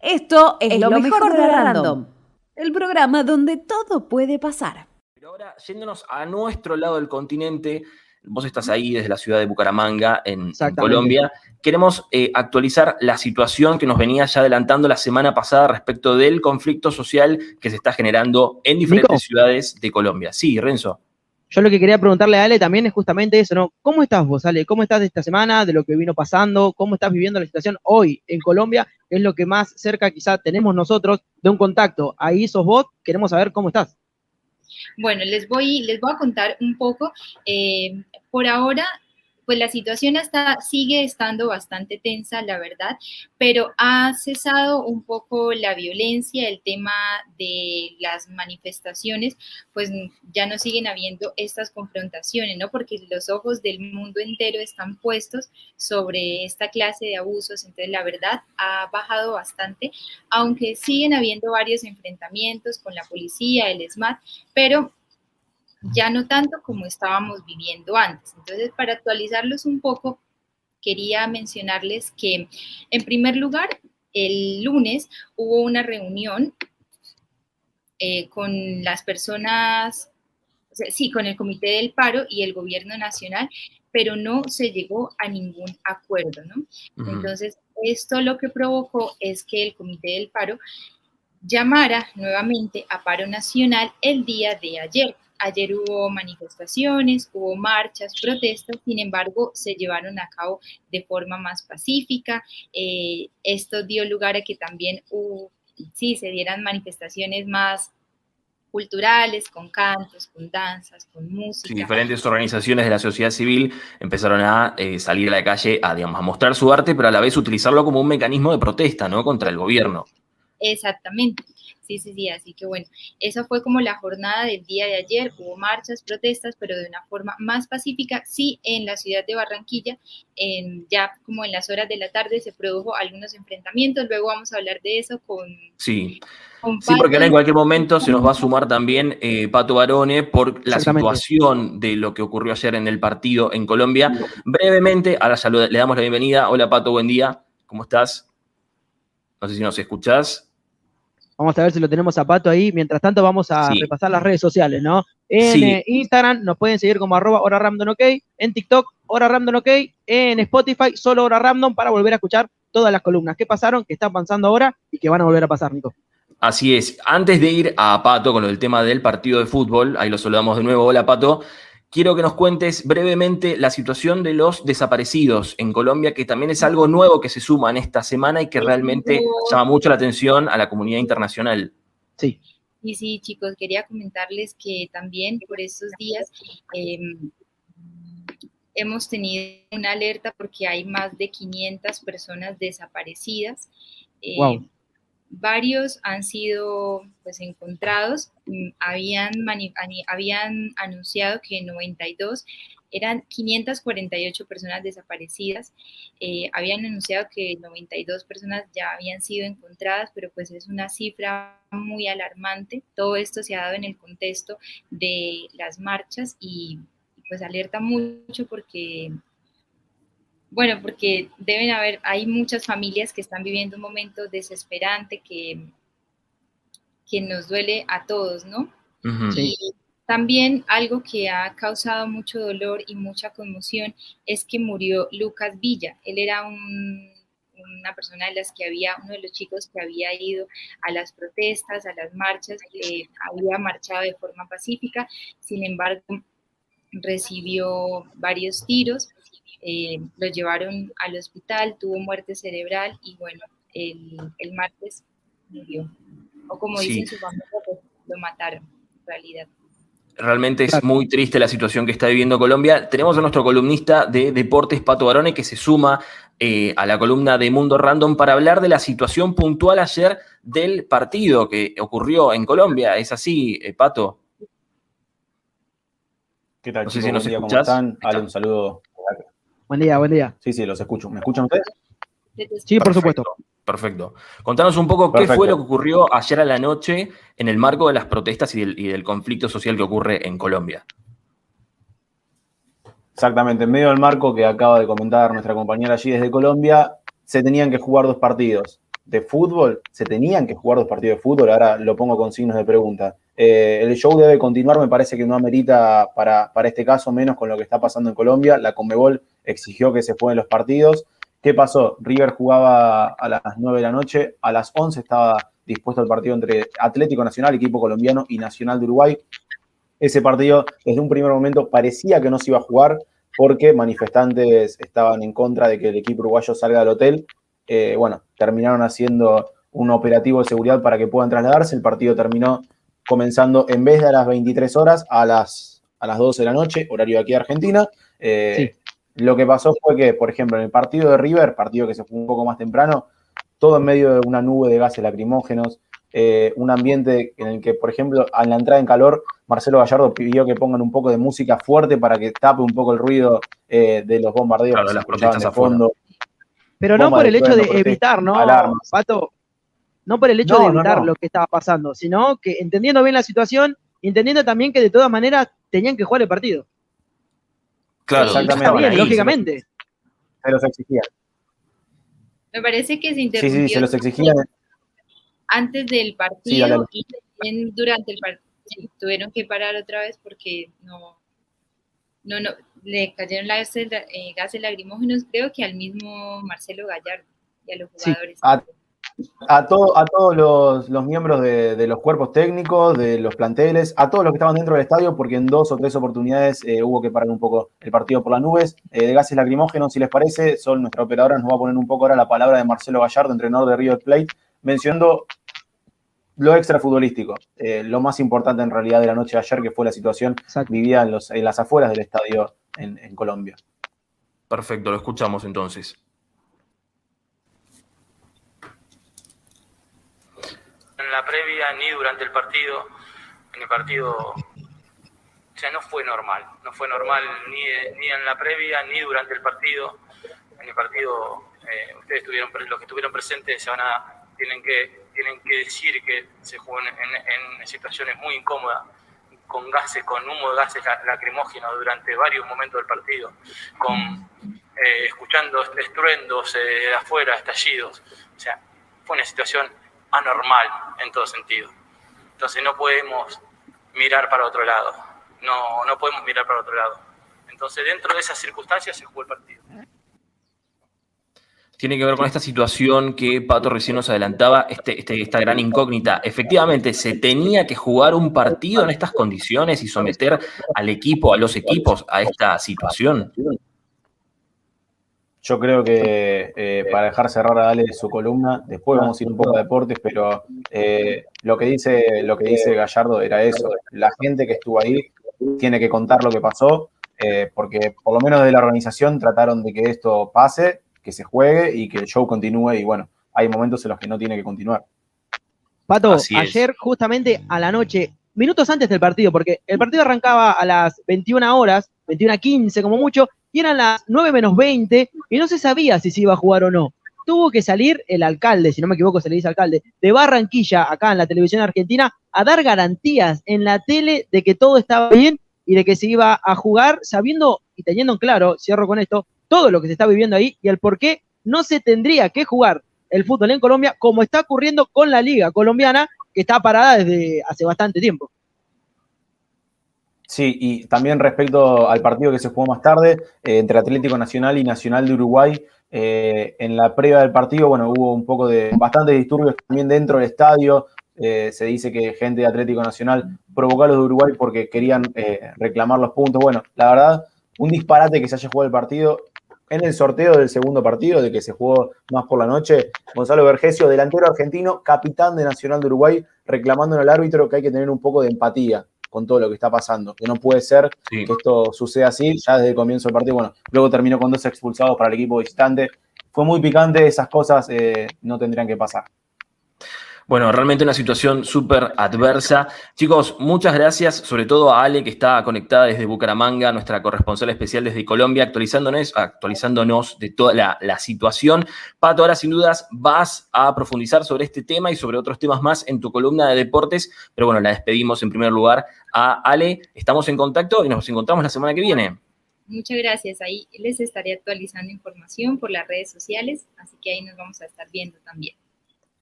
Esto es, lo, mejor, de Random, el programa donde todo puede pasar. Pero ahora, yéndonos a nuestro lado del continente, vos estás ahí desde la ciudad de Bucaramanga, en, Colombia. Queremos eh, actualizar la situación que nos venía ya adelantando la semana pasada respecto del conflicto social que se está generando en diferentes ciudades de Colombia. Sí, Renzo. Yo lo que quería preguntarle a Ale también es justamente eso, ¿no? ¿Cómo estás vos, Ale? ¿Cómo estás de esta semana, de lo que vino pasando? ¿Cómo estás viviendo la situación hoy en Colombia? Es lo que más cerca quizá tenemos nosotros de un contacto. Ahí sos vos, queremos saber cómo estás. Bueno, les voy, les voy a contar un poco. Eh, por ahora pues la situación está, sigue estando bastante tensa, la verdad, pero ha cesado un poco la violencia, el tema de las manifestaciones, pues ya no siguen habiendo estas confrontaciones, ¿no? Porque los ojos del mundo entero están puestos sobre esta clase de abusos, entonces la verdad ha bajado bastante, aunque siguen habiendo varios enfrentamientos con la policía, el SMAT, pero ya no tanto como estábamos viviendo antes. Entonces, para actualizarlos un poco, quería mencionarles que, en primer lugar, el lunes hubo una reunión eh, con las personas, sí, con el Comité del Paro y el Gobierno Nacional, pero no se llegó a ningún acuerdo, ¿no? Entonces, esto lo que provocó es que el Comité del Paro llamara nuevamente a paro nacional el día de ayer, Ayer hubo manifestaciones, hubo marchas, protestas, sin embargo, se llevaron a cabo de forma más pacífica. Eh, esto dio lugar a que también hubo, sí, se dieran manifestaciones más culturales, con cantos, con danzas, con música. Sí, diferentes organizaciones de la sociedad civil empezaron a eh, salir a la calle a, digamos, a mostrar su arte, pero a la vez utilizarlo como un mecanismo de protesta, ¿no? Contra el gobierno. Exactamente. Sí, sí, sí, así que bueno, esa fue como la jornada del día de ayer, hubo marchas, protestas, pero de una forma más pacífica. Sí, en la ciudad de Barranquilla, en, ya como en las horas de la tarde se produjo algunos enfrentamientos, luego vamos a hablar de eso con... Sí. sí, porque ahora en cualquier momento se nos va a sumar también eh, Pato Barone por la situación de lo que ocurrió ayer en el partido en Colombia. Brevemente, ahora le damos la bienvenida. Hola Pato, buen día. ¿Cómo estás? No sé si nos escuchás. Vamos a ver si lo tenemos a Pato ahí. Mientras tanto, vamos a repasar las redes sociales, ¿no? En eh, Instagram nos pueden seguir como arroba hora random ok. En TikTok, hora random ok. En Spotify, solo hora random para volver a escuchar todas las columnas que pasaron, que están pasando ahora y que van a volver a pasar, Nico. Así es. Antes de ir a Pato con el tema del partido de fútbol, ahí lo saludamos de nuevo. Hola, Pato quiero que nos cuentes brevemente la situación de los desaparecidos en Colombia, que también es algo nuevo que se suma en esta semana y que realmente llama mucho la atención a la comunidad internacional. Sí. Y sí, chicos, quería comentarles que también por estos días em, hemos tenido una alerta porque hay más de 500 personas desaparecidas. wow. Varios han sido pues encontrados, mm, habían, habían anunciado que 92 eran 548 personas desaparecidas, eh, habían anunciado que 92 personas ya habían sido encontradas, pero pues es una cifra muy alarmante. Todo esto se ha dado en el contexto de las marchas y pues alerta mucho porque bueno, porque deben haber, hay muchas familias que están viviendo un momento desesperante que, que nos duele a todos, ¿no? Y también algo que ha causado mucho dolor y mucha conmoción es que murió Lucas Villa. Él era una persona de las que había, uno de los chicos que había ido a las protestas, a las marchas, que había marchado de forma pacífica, sin embargo, recibió varios tiros eh, lo llevaron al hospital, tuvo muerte cerebral y bueno, el, el martes murió. O como dicen su familia, pues, lo mataron, en realidad. Realmente es muy triste la situación que está viviendo Colombia. Tenemos a nuestro columnista de deportes, Pato Barone, que se suma eh, a la columna de Mundo Random para hablar de la situación puntual ayer del partido que ocurrió en Colombia. ¿Es así, eh, Pato? ¿Qué tal, no sé si nos ¿Cómo están? un saludo Buen día, buen día. Sí, sí, los escucho. ¿Me escuchan ustedes? Sí, por supuesto. Perfecto. Contanos un poco qué fue lo que ocurrió ayer a la noche en el marco de las protestas y del, conflicto social que ocurre en Colombia. Exactamente, en medio del marco que acaba de comentar nuestra compañera allí desde Colombia, se tenían que jugar dos partidos. De fútbol, se tenían que jugar dos partidos de fútbol, ahora lo pongo con signos de pregunta. Eh, el show debe continuar, me parece que no amerita para, para este caso, menos con lo que está pasando en Colombia. La Conmebol exigió que se jueguen los partidos. ¿Qué pasó? River jugaba a las 9 de la noche, a las 11 estaba dispuesto el partido entre Atlético Nacional, equipo colombiano, y Nacional de Uruguay. Ese partido, desde un primer momento, parecía que no se iba a jugar porque manifestantes estaban en contra de que el equipo uruguayo salga del hotel. Eh, bueno, terminaron haciendo un operativo de seguridad para que puedan trasladarse. El partido terminó comenzando en vez de a las 23 horas, a las, a las 12 de la noche, horario de aquí de Argentina. Eh, lo que pasó fue que, por ejemplo, en el partido de River, partido que se fue un poco más temprano, todo en medio de una nube de gases lacrimógenos, eh, un ambiente en el que, por ejemplo, a la entrada en calor, Marcelo Gallardo pidió que pongan un poco de música fuerte para que tape un poco el ruido eh, de los bombardeos de las protestas a fondo. Pero no por el hecho de, evitar, ¿no? Pato, no por el hecho de evitar lo que estaba pasando, sino que entendiendo bien la situación, entendiendo también que de todas maneras tenían que jugar el partido. Claro, exactamente. lógicamente. Se los exigían. Me parece que se interrumpió. Sí, sí, se los exigían. Antes del partido y también durante el partido. tuvieron que parar otra vez porque no, no, no, le cayeron las, eh, gases lacrimógenos, creo que al mismo Marcelo Gallardo y a los jugadores. A, todo, a todos los, miembros de, los cuerpos técnicos, de los planteles, a todos los que estaban dentro del estadio, porque en dos o tres oportunidades eh, hubo que parar un poco el partido por las nubes. Eh, de gases lacrimógenos, si les parece, Sol, nuestra operadora, nos va a poner un poco ahora la palabra de Marcelo Gallardo, entrenador de River Plate, mencionando lo extra futbolístico, eh, lo más importante en realidad de la noche de ayer, que fue la situación vivida en, los, en las afueras del estadio en Colombia. Perfecto, lo escuchamos entonces. en la previa ni durante el partido. En el partido, o sea, no fue normal. No fue normal ni, ni en la previa ni durante el partido. En el partido, eh, ustedes tuvieron, los que estuvieron presentes se van a, tienen que, tienen que decir que se jugó en, situaciones muy incómodas con gases, con humo de gases lacrimógenos durante varios momentos del partido, con eh, escuchando estruendos eh, de afuera, estallidos. O sea, fue una situación anormal en todo sentido. Entonces no podemos mirar para otro lado, no, no podemos mirar para otro lado. Entonces dentro de esas circunstancias se jugó el partido. Tiene que ver con esta situación que Pato recién nos adelantaba, este, este, esta gran incógnita. Efectivamente, ¿se tenía que jugar un partido en estas condiciones y someter al equipo, a los equipos, a esta situación? Yo creo que eh, para dejar cerrar a Dale su columna, después vamos a ir un poco a deportes, pero eh, lo, que dice, lo que dice Gallardo era eso. La gente que estuvo ahí tiene que contar lo que pasó, eh, porque por lo menos de la organización trataron de que esto pase, que se juegue y que el show continúe. Y bueno, hay momentos en los que no tiene que continuar. Pato, ayer justamente a la noche, minutos antes del partido, porque el partido arrancaba a las 21 horas, 21 a 15 como mucho, y eran las 9 menos 20 y no se sabía si se iba a jugar o no. Tuvo que salir el alcalde, si no me equivoco se le dice alcalde, de Barranquilla, acá en la televisión argentina, a dar garantías en la tele de que todo estaba bien y de que se iba a jugar, sabiendo y teniendo en claro, cierro con esto, todo lo que se está viviendo ahí y el por qué no se tendría que jugar el fútbol en Colombia como está ocurriendo con la liga colombiana, que está parada desde hace bastante tiempo. Sí, y también respecto al partido que se jugó más tarde eh, entre Atlético Nacional y Nacional de Uruguay, eh, en la previa del partido, bueno, hubo un poco de bastantes disturbios también dentro del estadio. Eh, se dice que gente de Atlético Nacional provocó a los de Uruguay porque querían reclamar los puntos. Bueno, la verdad, un disparate que se haya jugado el partido. En el sorteo del segundo partido, de que se jugó más por la noche, Gonzalo Vergesio, delantero argentino, capitán de Nacional de Uruguay, reclamando al árbitro que hay que tener un poco de empatía con todo lo que está pasando. Que no puede ser que esto suceda así ya desde el comienzo del partido. Bueno, luego terminó con dos expulsados para el equipo visitante. Fue muy picante, esas cosas eh, no tendrían que pasar. Bueno, realmente una situación súper adversa. Chicos, muchas gracias, sobre todo a Ale, que está conectada desde Bucaramanga, nuestra corresponsal especial desde Colombia, actualizándonos, actualizándonos de toda la, situación. Pato, ahora sin dudas vas a profundizar sobre este tema y sobre otros temas más en tu columna de deportes, pero bueno, la despedimos en primer lugar a Ale. Estamos en contacto y nos encontramos la semana que viene. Muchas gracias. Ahí les estaré actualizando información por las redes sociales, así que ahí nos vamos a estar viendo también.